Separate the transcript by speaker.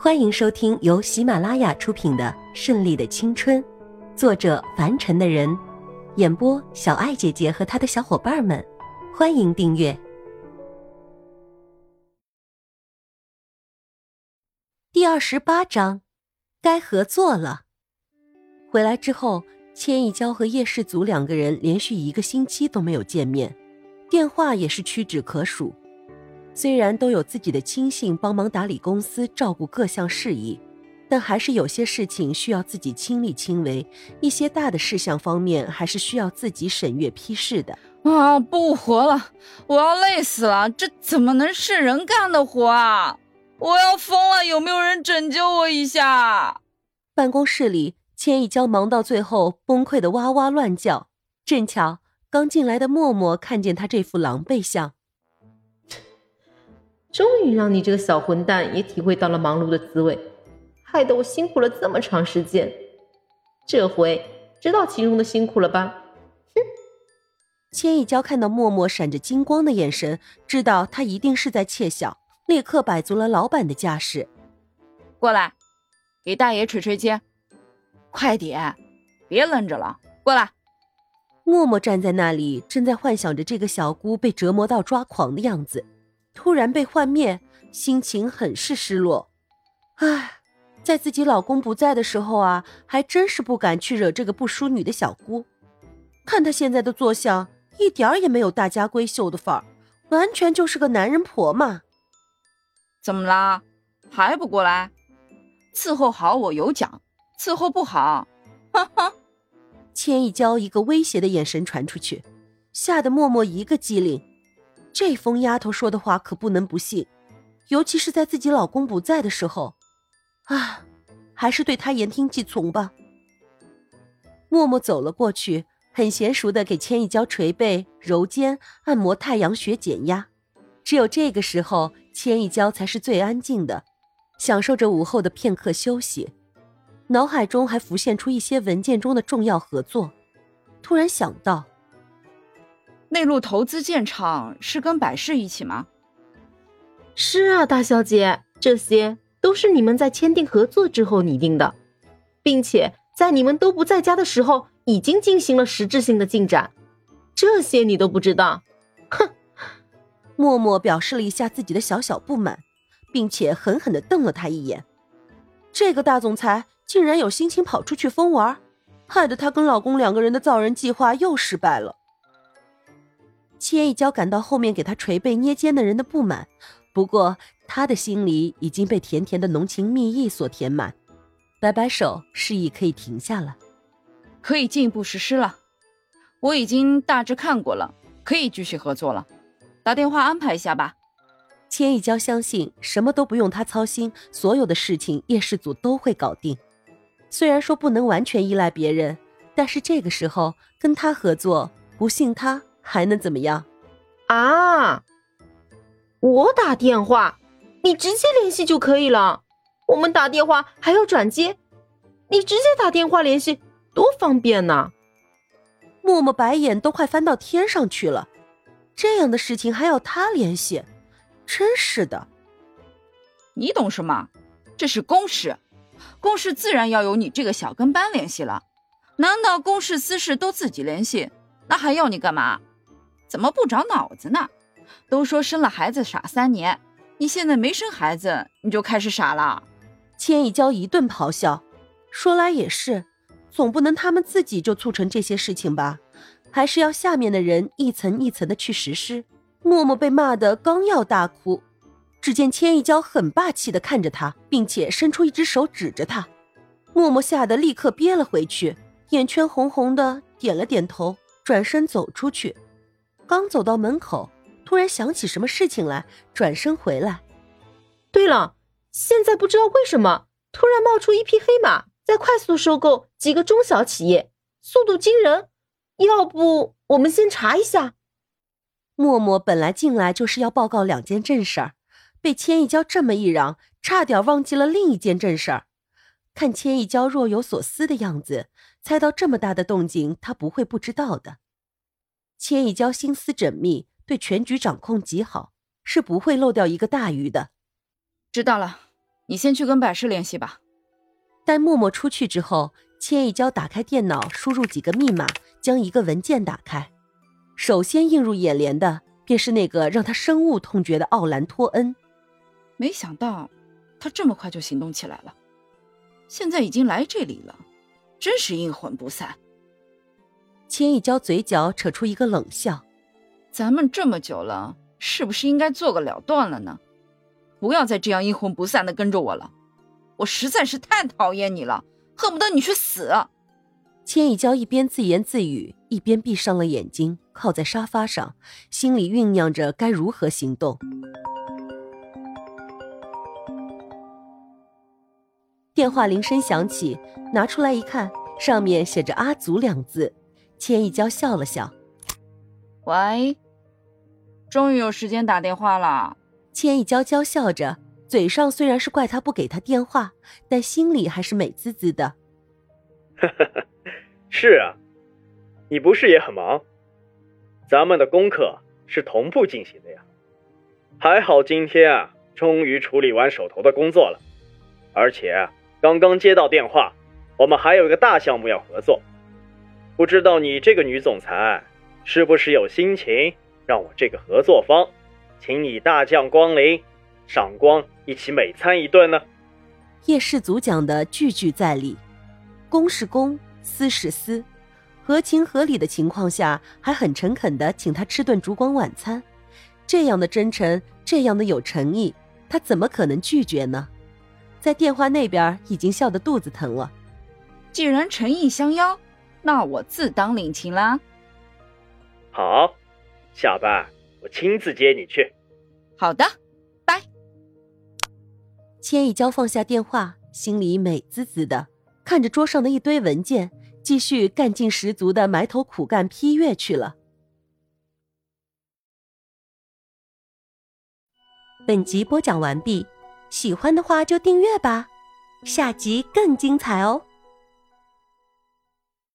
Speaker 1: 欢迎收听由喜马拉雅出品的《顺利的青春》，作者凡尘的人，演播小爱姐姐和她的小伙伴们。欢迎订阅第二十八章，该合作了。回来之后，千一娇和叶世祖两个人连续一个星期都没有见面，电话也是屈指可数。虽然都有自己的亲信帮忙打理公司、照顾各项事宜，但还是有些事情需要自己亲力亲为，一些大的事项方面还是需要自己审阅批示的。
Speaker 2: 啊，不活了，我要累死了！这怎么能是人干的活啊？我要疯了！有没有人拯救我一下？
Speaker 1: 办公室里，千一娇忙到最后崩溃的哇哇乱叫。正巧刚进来的默默看见他这副狼狈相。
Speaker 3: 终于让你这个小混蛋也体会到了忙碌的滋味，害得我辛苦了这么长时间，这回知道其中的辛苦了吧？哼！
Speaker 1: 千一娇看到默默闪着金光的眼神，知道他一定是在窃笑，立刻摆足了老板的架势，
Speaker 2: 过来，给大爷捶捶肩，快点，别愣着了，过来。
Speaker 1: 默默站在那里，正在幻想着这个小姑被折磨到抓狂的样子。突然被幻灭，心情很是失落。唉，在自己老公不在的时候啊，还真是不敢去惹这个不淑女的小姑。看她现在的坐相，一点儿也没有大家闺秀的范儿，完全就是个男人婆嘛。
Speaker 2: 怎么啦？还不过来？伺候好我有奖，伺候不好，哈哈。
Speaker 1: 千一娇一个威胁的眼神传出去，吓得默默一个机灵。这疯丫头说的话可不能不信，尤其是在自己老公不在的时候，啊，还是对她言听计从吧。默默走了过去，很娴熟的给千一娇捶背、揉肩、按摩太阳穴、减压。只有这个时候，千一娇才是最安静的，享受着午后的片刻休息。脑海中还浮现出一些文件中的重要合作，突然想到。
Speaker 2: 内陆投资建厂是跟百事一起吗？
Speaker 3: 是啊，大小姐，这些都是你们在签订合作之后拟定的，并且在你们都不在家的时候已经进行了实质性的进展。这些你都不知道？哼！
Speaker 1: 默默表示了一下自己的小小不满，并且狠狠的瞪了他一眼。这个大总裁竟然有心情跑出去疯玩，害得她跟老公两个人的造人计划又失败了。千一娇感到后面给她捶背捏肩的人的不满，不过她的心里已经被甜甜的浓情蜜意所填满，摆摆手示意可以停下了，
Speaker 2: 可以进一步实施了。我已经大致看过了，可以继续合作了。打电话安排一下吧。
Speaker 1: 千一娇相信什么都不用她操心，所有的事情叶氏祖都会搞定。虽然说不能完全依赖别人，但是这个时候跟他合作，不信他。还能怎么样？
Speaker 3: 啊！我打电话，你直接联系就可以了。我们打电话还要转接，你直接打电话联系，多方便呢。
Speaker 1: 默默白眼都快翻到天上去了，这样的事情还要他联系，真是的。
Speaker 2: 你懂什么？这是公事，公事自然要由你这个小跟班联系了。难道公事私事都自己联系？那还要你干嘛？怎么不长脑子呢？都说生了孩子傻三年，你现在没生孩子，你就开始傻了？
Speaker 1: 千一娇一顿咆哮。说来也是，总不能他们自己就促成这些事情吧？还是要下面的人一层一层的去实施。默默被骂得刚要大哭，只见千一娇很霸气的看着他，并且伸出一只手指着他。默默吓得立刻憋了回去，眼圈红红的，点了点头，转身走出去。刚走到门口，突然想起什么事情来，转身回来。
Speaker 3: 对了，现在不知道为什么突然冒出一匹黑马，在快速收购几个中小企业，速度惊人。要不我们先查一下？
Speaker 1: 默默本来进来就是要报告两件正事儿，被千一娇这么一嚷，差点忘记了另一件正事儿。看千一娇若有所思的样子，猜到这么大的动静，她不会不知道的。千一娇心思缜密，对全局掌控极好，是不会漏掉一个大鱼的。
Speaker 2: 知道了，你先去跟百事联系吧。
Speaker 1: 待默默出去之后，千一娇打开电脑，输入几个密码，将一个文件打开。首先映入眼帘的便是那个让他深恶痛绝的奥兰托恩。
Speaker 2: 没想到他这么快就行动起来了，现在已经来这里了，真是阴魂不散。
Speaker 1: 千一娇嘴角扯出一个冷笑：“
Speaker 2: 咱们这么久了，是不是应该做个了断了呢？不要再这样阴魂不散的跟着我了，我实在是太讨厌你了，恨不得你去死。”
Speaker 1: 千一娇一边自言自语，一边闭上了眼睛，靠在沙发上，心里酝酿着该如何行动。电话铃声响起，拿出来一看，上面写着“阿祖”两字。千一娇笑了笑：“
Speaker 2: 喂，终于有时间打电话了。”
Speaker 1: 千一娇娇笑着，嘴上虽然是怪他不给他电话，但心里还是美滋滋的。
Speaker 4: 呵呵呵，是啊，你不是也很忙？咱们的功课是同步进行的呀。还好今天啊，终于处理完手头的工作了，而且刚刚接到电话，我们还有一个大项目要合作。不知道你这个女总裁是不是有心情让我这个合作方，请你大驾光临，赏光一起美餐一顿呢？
Speaker 1: 叶氏族讲的句句在理，公是公，私是私，合情合理的情况下，还很诚恳的请他吃顿烛光晚餐，这样的真诚，这样的有诚意，他怎么可能拒绝呢？在电话那边已经笑得肚子疼了。
Speaker 2: 既然诚意相邀。那我自当领情啦。
Speaker 4: 好，下班我亲自接你去。
Speaker 2: 好的，拜。
Speaker 1: 千一娇放下电话，心里美滋滋的，看着桌上的一堆文件，继续干劲十足的埋头苦干批阅去了。本集播讲完毕，喜欢的话就订阅吧，下集更精彩哦。